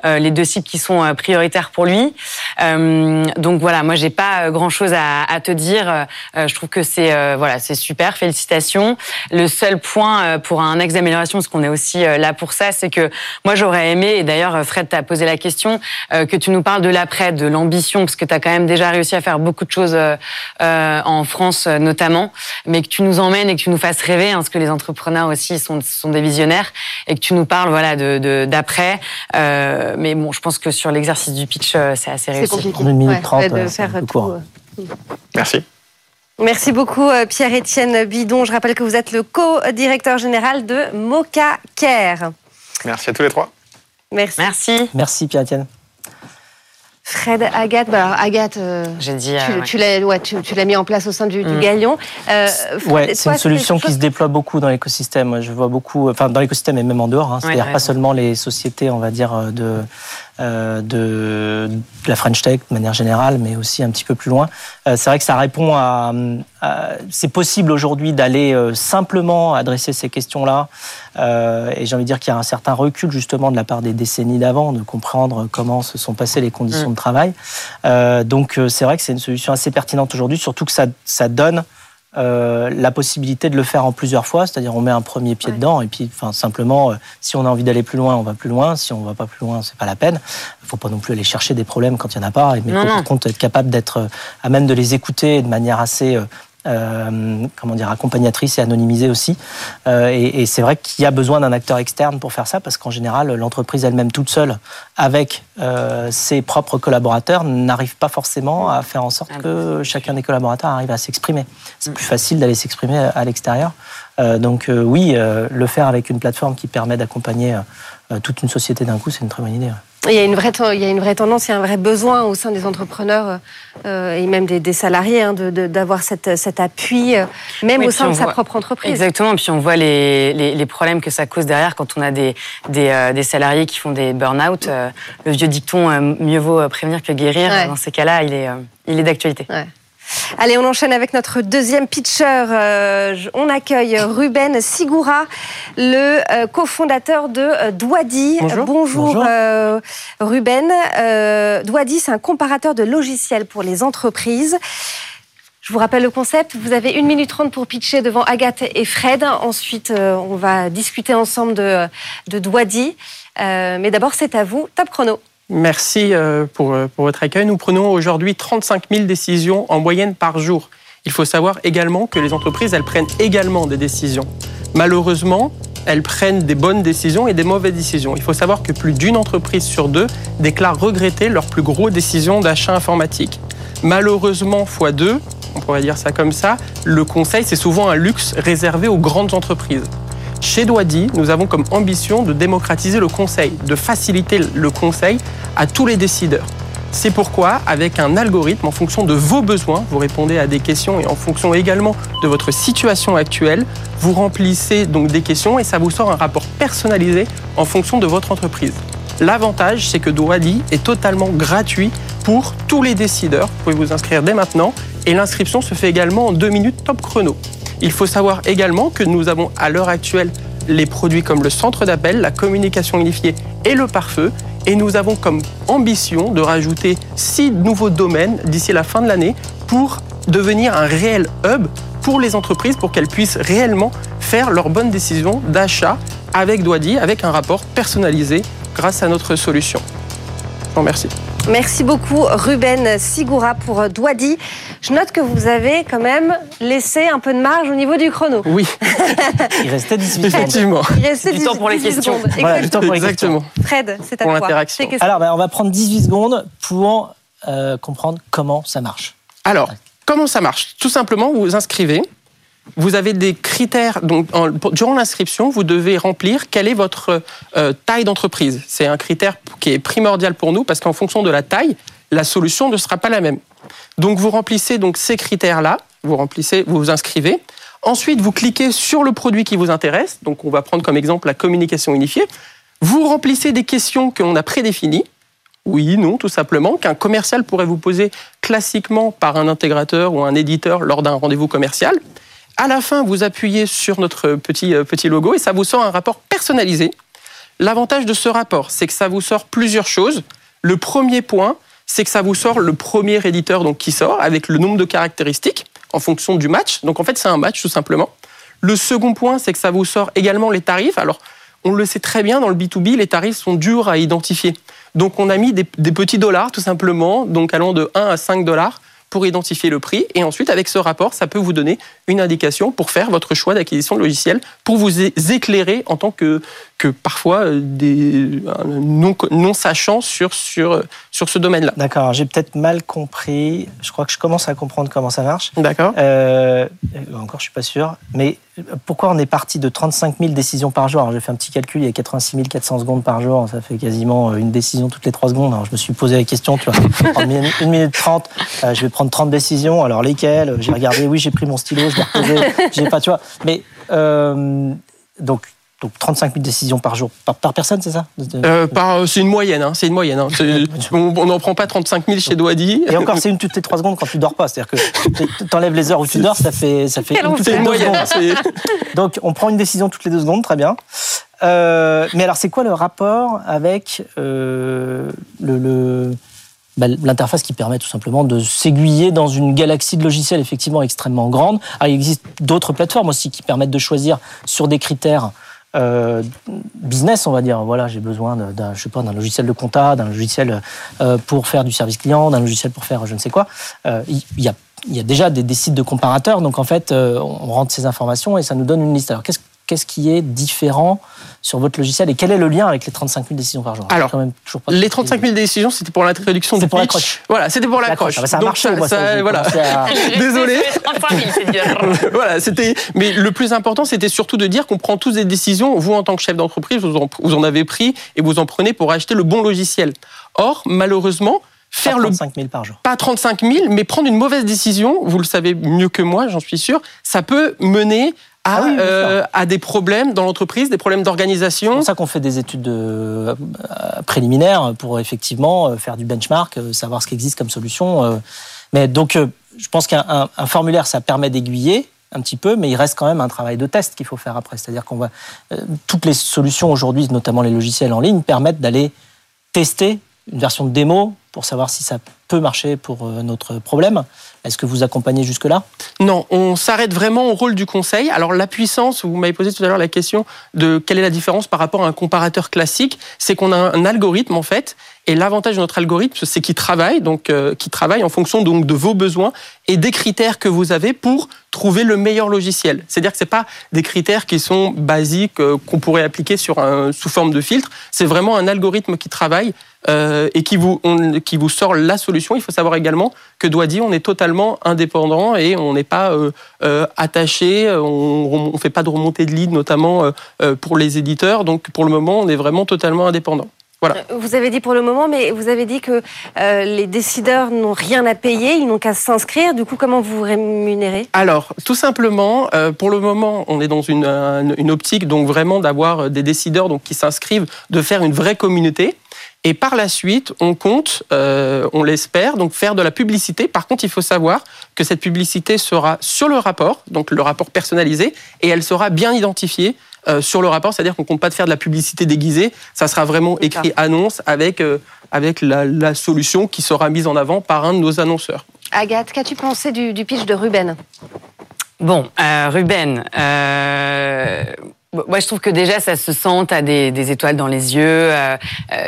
les deux cibles qui sont prioritaires pour lui. donc voilà, moi j'ai pas grand chose à, à te dire. je trouve que c'est euh, voilà, c'est super, félicitations. Le seul point euh, pour un axe d'amélioration, parce qu'on est aussi euh, là pour ça, c'est que moi j'aurais aimé, et d'ailleurs Fred t'a posé la question, que tu nous parles de l'après, de l'ambition, parce que tu as quand même déjà réussi à faire beaucoup de choses en France notamment, mais que tu nous emmènes et que tu nous fasses rêver, hein, parce que les entrepreneurs aussi sont, sont des visionnaires, et que tu nous parles voilà de d'après. mais bon, je pense que sur l'exercice du pitch, c'est assez réussi. C'est compliqué. Une minute trente, de faire tout. Merci. Merci beaucoup euh, Pierre-Étienne Bidon. Je rappelle que vous êtes le co-directeur général de Mocha Care. Merci à tous les trois. Merci. Merci. Merci Pierre-Étienne. Fred, Agathe, bah alors Agathe, euh, dit, tu, l'as, ouais, tu, l'as mis en place au sein du, mm. Galion. Euh, ouais, c'est une solution qui se déploie beaucoup dans l'écosystème. Je vois beaucoup, enfin dans l'écosystème et même en dehors. Hein. C'est-à-dire pas seulement les sociétés, on va dire de euh, de, la French Tech de manière générale, mais aussi un petit peu plus loin. Euh, c'est vrai que ça répond à, c'est possible aujourd'hui d'aller euh, simplement adresser ces questions-là. et j'ai envie de dire qu'il y a un certain recul justement de la part des décennies d'avant de comprendre comment se sont passées les conditions mm. de travail. donc c'est vrai que c'est une solution assez pertinente aujourd'hui, surtout que ça, ça donne euh, la possibilité de le faire en plusieurs fois, c'est-à-dire on met un premier pied dedans et puis enfin simplement euh, si on a envie d'aller plus loin, on va plus loin, si on va pas plus loin, c'est pas la peine. Il faut pas non plus aller chercher des problèmes quand il y en a pas, mais par contre être capable d'être euh, à même de les écouter de manière assez euh, comment dire, accompagnatrice et anonymisée aussi. Euh, et, et c'est vrai qu'il y a besoin d'un acteur externe pour faire ça, parce qu'en général, l'entreprise elle-même toute seule, avec euh, ses propres collaborateurs, n'arrive pas forcément à faire en sorte ah, que chacun des collaborateurs arrive à s'exprimer. C'est plus facile d'aller s'exprimer à l'extérieur. Donc oui, le faire avec une plateforme qui permet d'accompagner toute une société d'un coup, c'est une très bonne idée. Il y, a une vraie, il y a une vraie tendance, il y a un vrai besoin au sein des entrepreneurs euh, et même des, des salariés hein, d'avoir cette, cet appui, euh, même au sein de sa propre entreprise. Exactement, et puis on voit les, les, les, problèmes que ça cause derrière quand on a des, des, euh, des salariés qui font des burn-out. le vieux dicton, mieux vaut prévenir que guérir, dans ces cas-là, il est, il est d'actualité. Ouais. Allez, on enchaîne avec notre deuxième pitcher. Euh, on accueille Ruben Sigura, le euh, cofondateur de euh, Douadi. Bonjour, Ruben. Douadi, c'est un comparateur de logiciels pour les entreprises. Je vous rappelle le concept. Vous avez une minute trente pour pitcher devant Agathe et Fred. Ensuite, on va discuter ensemble de, de Douadi. mais d'abord, c'est à vous. Top chrono. Merci euh, pour, euh, pour votre accueil. Nous prenons aujourd'hui 35 000 décisions en moyenne par jour. Il faut savoir également que les entreprises, elles prennent également des décisions. Malheureusement, elles prennent des bonnes décisions et des mauvaises décisions. Il faut savoir que plus d'une entreprise sur deux déclare regretter leurs plus gros décisions d'achat informatique. Malheureusement, fois deux, on pourrait dire ça comme ça, le conseil, c'est souvent un luxe réservé aux grandes entreprises. Chez Douadi, nous avons comme ambition de démocratiser le conseil, de faciliter le conseil à tous les décideurs. C'est pourquoi, avec un algorithme, en fonction de vos besoins, vous répondez à des questions et en fonction également de votre situation actuelle, vous remplissez donc des questions et ça vous sort un rapport personnalisé en fonction de votre entreprise. L'avantage, c'est que Douadi est totalement gratuit pour tous les décideurs. Vous pouvez vous inscrire dès maintenant et l'inscription se fait également en deux minutes top chrono. Il faut savoir également que nous avons à l'heure actuelle les produits comme le centre d'appel, la communication unifiée et le pare-feu. Et nous avons comme ambition de rajouter six nouveaux domaines d'ici la fin de l'année pour devenir un réel hub pour les entreprises pour qu'elles puissent réellement faire leurs bonnes décisions d'achat avec Douadi, avec un rapport personnalisé grâce à notre solution. Je vous remercie. Merci beaucoup Ruben Sigura pour Douadi. Je note que vous avez quand même laissé un peu de marge au niveau du chrono. Oui. Il restait 18 secondes. Effectivement. Il restait Du temps 18 pour les 18 questions. secondes. Voilà, du temps pour les Exactement. Fred, c'est à Pour toi. l'interaction. Alors, ben, on va prendre 18 secondes pour euh, comprendre comment ça marche. Alors, comment ça marche? Tout simplement, vous vous inscrivez. Vous avez des critères. Donc, durant l'inscription, vous devez remplir quelle est votre euh, taille d'entreprise. C'est un critère qui est primordial pour nous parce qu'en fonction de la taille, la solution ne sera pas la même. Donc, vous remplissez donc ces critères-là. Vous remplissez, vous vous inscrivez. Ensuite, vous cliquez sur le produit qui vous intéresse. Donc, on va prendre comme exemple la communication unifiée. Vous remplissez des questions qu'on a prédéfinies. Oui, non, tout simplement, qu'un commercial pourrait vous poser classiquement par un intégrateur ou un éditeur lors d'un rendez-vous commercial. À la fin, vous appuyez sur notre petit, euh, petit logo et ça vous sort un rapport personnalisé. L'avantage de ce rapport, c'est que ça vous sort plusieurs choses. Le premier point, c'est que ça vous sort le premier éditeur donc, qui sort avec le nombre de caractéristiques en fonction du match. Donc en fait, c'est un match tout simplement. Le second point, c'est que ça vous sort également les tarifs. Alors, on le sait très bien, dans le B2B, les tarifs sont durs à identifier. Donc, on a mis des, des petits dollars, tout simplement, donc allant de 1 à 5 dollars pour identifier le prix. Et ensuite, avec ce rapport, ça peut vous donner une indication pour faire votre choix d'acquisition de logiciel, pour vous éclairer en tant que, que parfois euh, des euh, non, sur, sur, sur ce domaine-là. D'accord, j'ai peut-être mal compris. Je crois que je commence à comprendre comment ça marche. D'accord. Euh, encore, je suis pas sûr. Mais pourquoi on est parti de 35 000 décisions par jour? Alors, j'ai fait un petit calcul, il y a 86 400 secondes par jour. Ça fait quasiment euh, une décision toutes les 3 secondes. Alors, je me suis posé la question, tu vois, en une une minute 30, euh, je vais prendre 30 décisions. Alors, lesquelles? J'ai regardé, oui, j'ai pris mon stylo, je l'ai reposé. J'ai pas, tu vois. Mais, euh, donc, donc, 35 000 décisions par jour, par, par personne, c'est ça Euh, par- c'est une moyenne, hein, c'est une moyenne. hein. On n'en prend pas 35 000 chez Doadi. Et encore, c'est une toutes les 3 secondes quand tu dors pas. C'est-à-dire que t'enlèves les heures où tu dors, ça fait, ça fait une toutes les moyenne, secondes. Donc, on prend une décision toutes les deux secondes, très bien. Euh, mais alors, c'est quoi le rapport avec euh, le, le- bah, l'interface qui permet tout simplement de s'aiguiller dans une galaxie de logiciels effectivement extrêmement grande? Alors, Il existe d'autres plateformes aussi qui permettent de choisir sur des critères euh, business, on va dire. Voilà, j'ai besoin d'un, je sais pas, d'un logiciel de compta, d'un logiciel euh, pour faire du service client, d'un logiciel pour faire je ne sais quoi. Euh, Il y, a, y a déjà des, des sites de comparateurs, donc en fait, on rentre ces informations et ça nous donne une liste. Alors, qu'est-ce Qu'est-ce qui est différent sur votre logiciel et quel est le lien avec les 35 000 décisions par jour? Alors, Quand même toujours pas Les 35 000 décisions, c'était pour l'introduction du pour la pitch. croche. Voilà, c'était pour la croche. Ah bah, ça a Donc, marché, moi, ça, voilà. à- Désolé. 33 000, c'est dur. voilà, c'était. Mais le plus important, c'était surtout de dire qu'on prend tous des décisions. Vous, en tant que chef d'entreprise, vous en, vous en avez pris et vous en prenez pour acheter le bon logiciel. Or, malheureusement, faire Pas le 35 000 par jour. pas 35 000, mais prendre une mauvaise décision, vous le savez mieux que moi, j'en suis sûr, ça peut mener à, Ah oui, sûr. euh, à des problèmes dans l'entreprise, des problèmes C'est d'organisation. pour ça qu'on fait des études de- euh, préliminaires pour effectivement euh, faire du benchmark, euh, savoir ce qui existe comme solution. euh. Mais donc, euh, je pense qu'un un- un formulaire, ça permet d'aiguiller un petit peu, mais il reste quand même un travail de test qu'il faut faire après. C'est-à-dire qu'on va euh, toutes les solutions aujourd'hui, notamment les logiciels en ligne, permettent d'aller tester une version de démo pour savoir si ça peut marcher pour euh, notre problème. Est-ce que vous accompagnez jusque-là? Non, on s'arrête vraiment au rôle du conseil. Alors la puissance, vous m'avez posé tout à l'heure la question de quelle est la différence par rapport à un comparateur classique, c'est qu'on a un algorithme en fait, et l'avantage de notre algorithme, c'est qu'il travaille, donc euh, travaille en fonction donc de vos besoins et des critères que vous avez pour trouver le meilleur logiciel. C'est-à-dire que c'est pas des critères qui sont basiques euh, qu'on pourrait appliquer sur un, sous forme de filtre. C'est vraiment un algorithme qui travaille euh, et qui vous on- qui vous sort la solution. Il faut savoir également que Doidi, on est totalement indépendant et on n'est pas euh, euh, attaché. On ne fait pas de remontée de lead, notamment euh, euh, pour les éditeurs. Donc pour le moment, on est vraiment totalement indépendant. Voilà. Euh, vous avez dit pour le moment, mais vous avez dit que euh, les décideurs n'ont rien à payer, ils n'ont qu'à s'inscrire. Du coup, comment vous vous rémunérez? Alors, tout simplement, euh, pour le moment, on est dans une, une, une optique donc vraiment d'avoir des décideurs donc qui s'inscrivent, de faire une vraie communauté. Et par la suite, on compte, euh, on l'espère, donc faire de la publicité. Par contre, il faut savoir que cette publicité sera sur le rapport, donc le rapport personnalisé, et elle sera bien identifiée euh, sur le rapport. C'est-à-dire qu'on compte pas de faire de la publicité déguisée. Ça sera vraiment écrit annonce avec euh, avec la, la, solution qui sera mise en avant par un de nos annonceurs. Agathe, qu'as-tu pensé du, du, pitch de Ruben? Bon, euh, Ruben. Moi, je trouve que déjà, ça se sent, tu as des, des, étoiles dans les yeux, euh,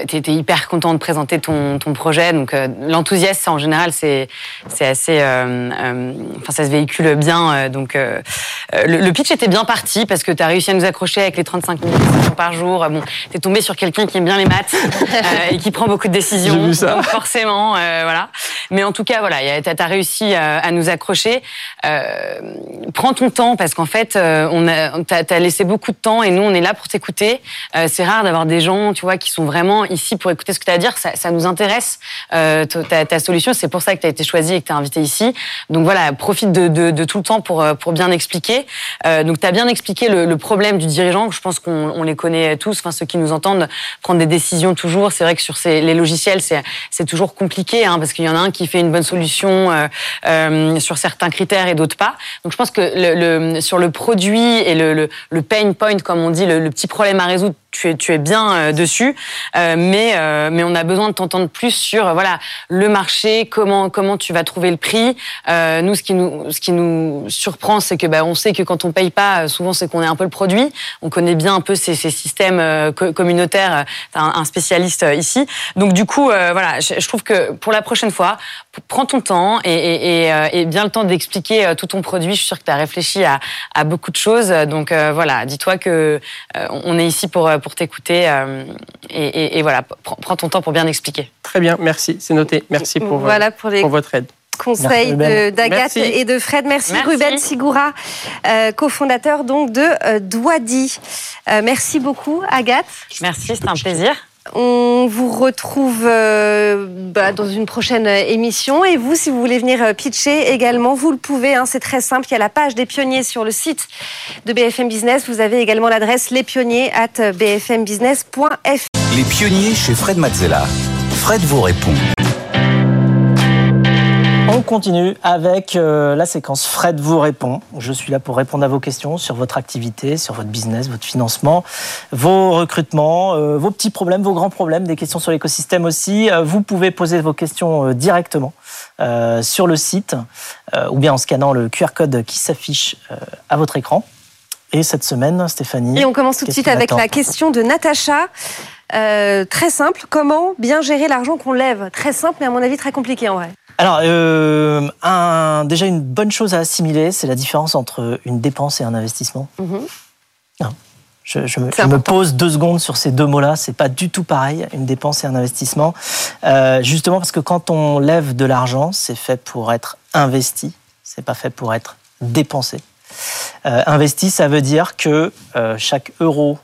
tu étais hyper content de présenter ton, ton projet. Donc, euh, l'enthousiasme, en général, c'est assez. Euh, euh, enfin, ça se véhicule bien. donc, le, le, pitch était bien parti parce que tu as réussi à nous accrocher avec les 35 minutes par jour. Bon, tu es tombé sur quelqu'un qui aime bien les maths et qui prend beaucoup de décisions. Vu ça. Donc, forcément, voilà. Mais en tout cas, voilà, tu as, réussi à nous accrocher. prends ton temps parce qu'en fait, on a, tu as laissé beaucoup de temps et nous on est là pour t'écouter. Euh, c'est rare d'avoir des gens, tu vois, qui sont vraiment ici pour écouter ce que tu as à dire. Ça, nous intéresse euh, ta, solution. C'est pour ça que tu as été choisi et que tu as invité ici. Donc voilà, profite de, tout le temps pour pour bien expliquer. Euh, donc tu as bien expliqué le, problème du dirigeant. Je pense qu'on on les connaît tous. Enfin ceux qui nous entendent prendre des décisions toujours. C'est vrai que sur ces, les logiciels, c'est toujours compliqué hein, parce qu'il y en a un qui fait une bonne solution euh, euh, sur certains critères et d'autres pas. Donc je pense que sur le produit et le, le, le pain point comme on dit, le, petit problème à résoudre tu es, bien euh, dessus, euh, mais, euh, mais on a besoin de t'entendre plus sur le marché, comment, tu vas trouver le prix. nous, ce qui nous, surprend, c'est que bah, on sait que quand on paye pas, souvent c'est qu'on est un peu le produit. On connaît bien un peu ces, systèmes communautaires. Un, spécialiste ici. Donc du coup, je, trouve que pour la prochaine fois, prends ton temps et, bien le temps d'expliquer tout ton produit. Je suis sûre que tu as réfléchi à, beaucoup de choses. Donc voilà, dis-toi que on est ici pour t'écouter. Euh, et, et, et, voilà, prends ton temps pour bien expliquer. Très bien, merci, c'est noté. Merci pour, voilà pour, les... pour votre aide conseils d'Agathe et de Fred. Merci, merci. Ruben Sigura, euh, cofondateur donc de euh, Douadi. Euh, merci beaucoup Agathe. Merci, c'était un plaisir. On vous retrouve euh, bah, dans une prochaine émission. Et vous, si vous voulez venir pitcher également, vous le pouvez. Hein, c'est très simple. Il y a la page des pionniers sur le site de BFM Business. Vous avez également l'adresse lespionniers at bfmbusiness.fr. Les pionniers chez Fred Mazzella. Fred vous répond. On continue avec euh, la séquence Fred vous répond. Je suis là pour répondre à vos questions sur votre activité, sur votre business, votre financement, vos recrutements, euh, vos petits problèmes, vos grands problèmes, des questions sur l'écosystème aussi. Euh, vous pouvez poser vos questions directement sur le site ou bien en scannant le QR code qui s'affiche à votre écran. Et cette semaine, Stéphanie. Et on commence tout de suite avec la question de Natacha. Très simple, comment bien gérer l'argent qu'on lève? Très simple, mais à mon avis très compliqué en vrai. Alors, euh, un, déjà une bonne chose à assimiler, c'est la différence entre une dépense et un investissement. Mm -hmm. non. Je, je, me, je me, pose deux secondes sur ces deux mots-là. C'est pas du tout pareil, une dépense et un investissement. Euh, justement parce que quand on lève de l'argent, c'est fait pour être investi. C'est pas fait pour être dépensé. Euh, investi, ça veut dire que euh, chaque euro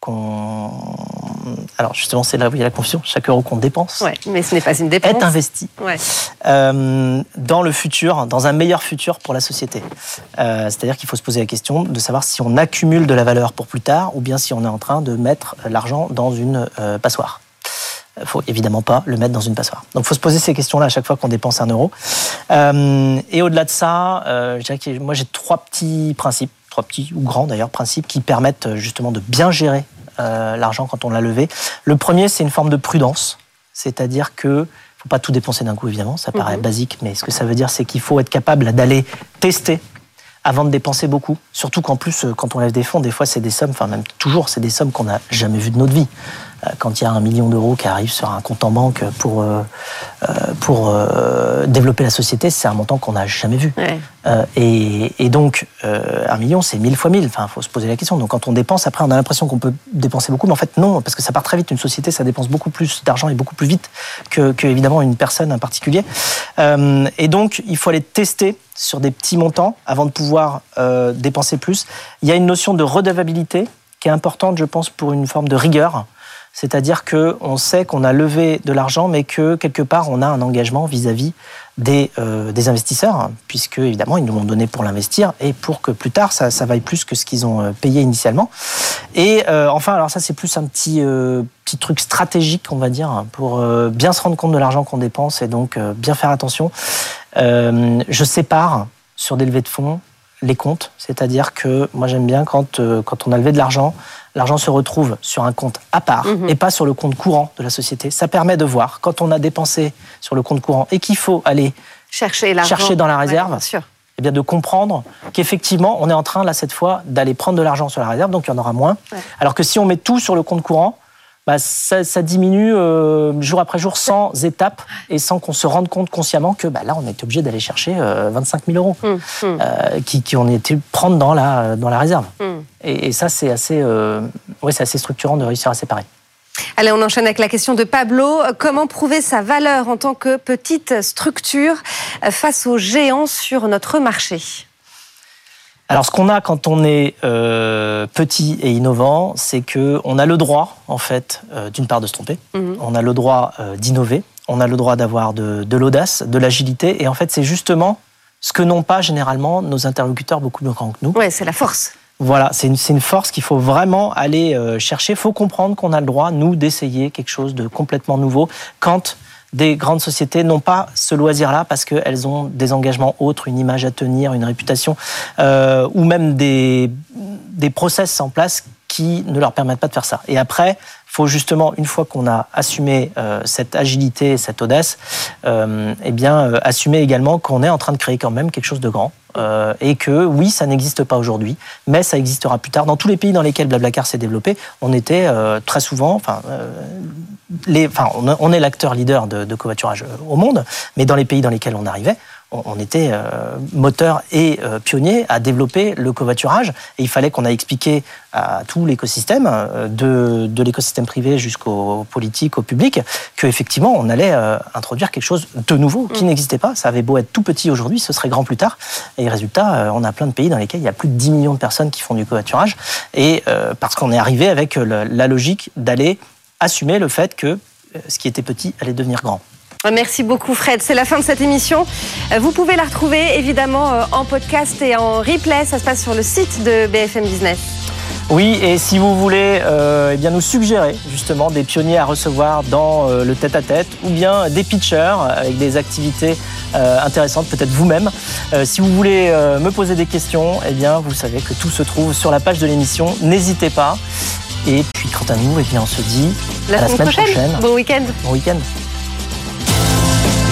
qu'on. Alors justement, c'est là où il y a la confusion. Chaque euro qu'on dépense, ouais, mais ce n'est pas une dépense, est investi ouais. euh, dans le futur, dans un meilleur futur pour la société. Euh, C'est-à-dire qu'il faut se poser la question de savoir si on accumule de la valeur pour plus tard, ou bien si on est en train de mettre l'argent dans une euh, passoire. Il faut évidemment pas le mettre dans une passoire. Donc, il faut se poser ces questions-là à chaque fois qu'on dépense un euro. Et au-delà de ça, je dirais que moi j'ai trois petits principes, trois petits ou grands d'ailleurs principes qui permettent justement de bien gérer euh, l'argent quand on l'a levé. Le premier, c'est une forme de prudence, c'est-à-dire que faut pas tout dépenser d'un coup évidemment, ça paraît Mhm. mmh. basique, mais ce que ça veut dire, c'est qu'il faut être capable d'aller tester avant de dépenser beaucoup. Surtout qu'en plus, euh, quand on lève des fonds, des fois, c'est des sommes, enfin même toujours, c'est des sommes qu'on n'a jamais vues de notre vie. Euh, Quand il y a un million d'euros qui arrive sur un compte en banque pour, euh, pour euh, développer la société, c'est un montant qu'on n'a jamais vu. Ouais. Et, et, donc, un million, c'est mille fois mille. Enfin, il faut se poser la question. Donc, quand on dépense, après, on a l'impression qu'on peut dépenser beaucoup, mais en fait, non, parce que ça part très vite. Une société, ça dépense beaucoup plus d'argent et beaucoup plus vite que, que évidemment, une personne en particulier. Et donc, il faut aller tester sur des petits montants avant de pouvoir euh, dépenser plus. Il y a une notion de redevabilité qui est importante, je pense, pour une forme de rigueur. C'est-à-dire que on sait qu'on a levé de l'argent, mais que quelque part on a un engagement vis-à-vis des, euh, investisseurs, hein, puisque évidemment ils nous l'ont donné pour l'investir et pour que plus tard ça, vaille plus que ce qu'ils ont euh, payé initialement. Et euh, enfin, alors ça c'est plus un petit truc stratégique, on va dire, hein, pour bien se rendre compte de l'argent qu'on dépense et donc bien faire attention. Je sépare sur des levées de fonds les comptes, c'est-à-dire que moi j'aime bien quand euh, quand on a levé de l'argent, l'argent se retrouve sur un compte à part Mhm. et pas sur le compte courant de la société. Ça permet de voir quand on a dépensé sur le compte courant et qu'il faut aller Chercher chercher dans la réserve, sûr. eh bien de comprendre qu'effectivement on est en train là cette fois d'aller prendre de l'argent sur la réserve, donc il y en aura moins. Ouais. Alors que si on met tout sur le compte courant, bah, ça, ça diminue euh, jour après jour sans étape et sans qu'on se rende compte consciemment que bah, là on est obligé d'aller chercher euh, 25 000 euros Hum, hum, euh, qui, qui on était prendre dans la dans la réserve. hum. Et, et ça c'est assez euh, ouais, assez structurant de réussir à séparer. Allez, on enchaîne avec la question de Pablo. Comment prouver sa valeur en tant que petite structure face aux géants sur notre marché? Alors, ce qu'on a quand on est euh, petit et innovant, c'est que on a le droit, en fait, euh, d'une part de se tromper. Mhm. On a le droit euh, d'innover. On a le droit d'avoir de, de l'audace, de l'agilité. Et en fait, c'est justement ce que n'ont pas généralement nos interlocuteurs beaucoup plus grands que nous. Ouais, c'est la force. Voilà, c'est une, une force qu'il faut vraiment aller chercher. Il faut comprendre qu'on a le droit, nous, d'essayer quelque chose de complètement nouveau quand des grandes sociétés n'ont pas ce loisir-là parce qu'elles ont des engagements autres, une image à tenir, une réputation, euh, ou même des, des process en place qui ne leur permettent pas de faire ça. Et après, faut justement, une fois qu'on a assumé euh, cette agilité, cette audace, euh, eh bien, euh, assumer également qu'on est en train de créer quand même quelque chose de grand. euh, et que oui, ça n'existe pas aujourd'hui, mais ça existera plus tard. Dans tous les pays dans lesquels Blablacar s'est développé, on était euh, très souvent, enfin, euh, enfin, on, on est l'acteur leader de, de covoiturage au monde, mais dans les pays dans lesquels on arrivait, on, était euh, moteur et euh, pionnier à développer le covoiturage. Et il fallait qu'on a expliqué à tout l'écosystème, euh, de, de l'écosystème privé jusqu'au politique, au public, qu'effectivement, on allait introduire quelque chose de nouveau qui n'existait pas. Ça avait beau être tout petit aujourd'hui, ce serait grand plus tard. Et résultat, on a plein de pays dans lesquels il y a plus de 10 millions de personnes qui font du covoiturage. Et euh, parce qu'on est arrivé avec le- la logique d'aller assumer le fait que ce qui était petit allait devenir grand. Merci beaucoup Fred. C'est la fin de cette émission. Euh, Vous pouvez la retrouver évidemment euh, en podcast et en replay. Ça se passe sur le site de BFM Business. Oui, et si vous voulez euh, eh bien nous suggérer justement des pionniers à recevoir dans euh, le tête-à-tête ou bien des pitchers avec des activités euh, intéressantes, peut-être vous-même. Si vous voulez me poser des questions, eh bien vous savez que tout se trouve sur la page de l'émission. N'hésitez pas. Et puis quant à nous, eh bien on se dit La, à la semaine, semaine prochaine. prochaine. Bon week-end. Bon week-end.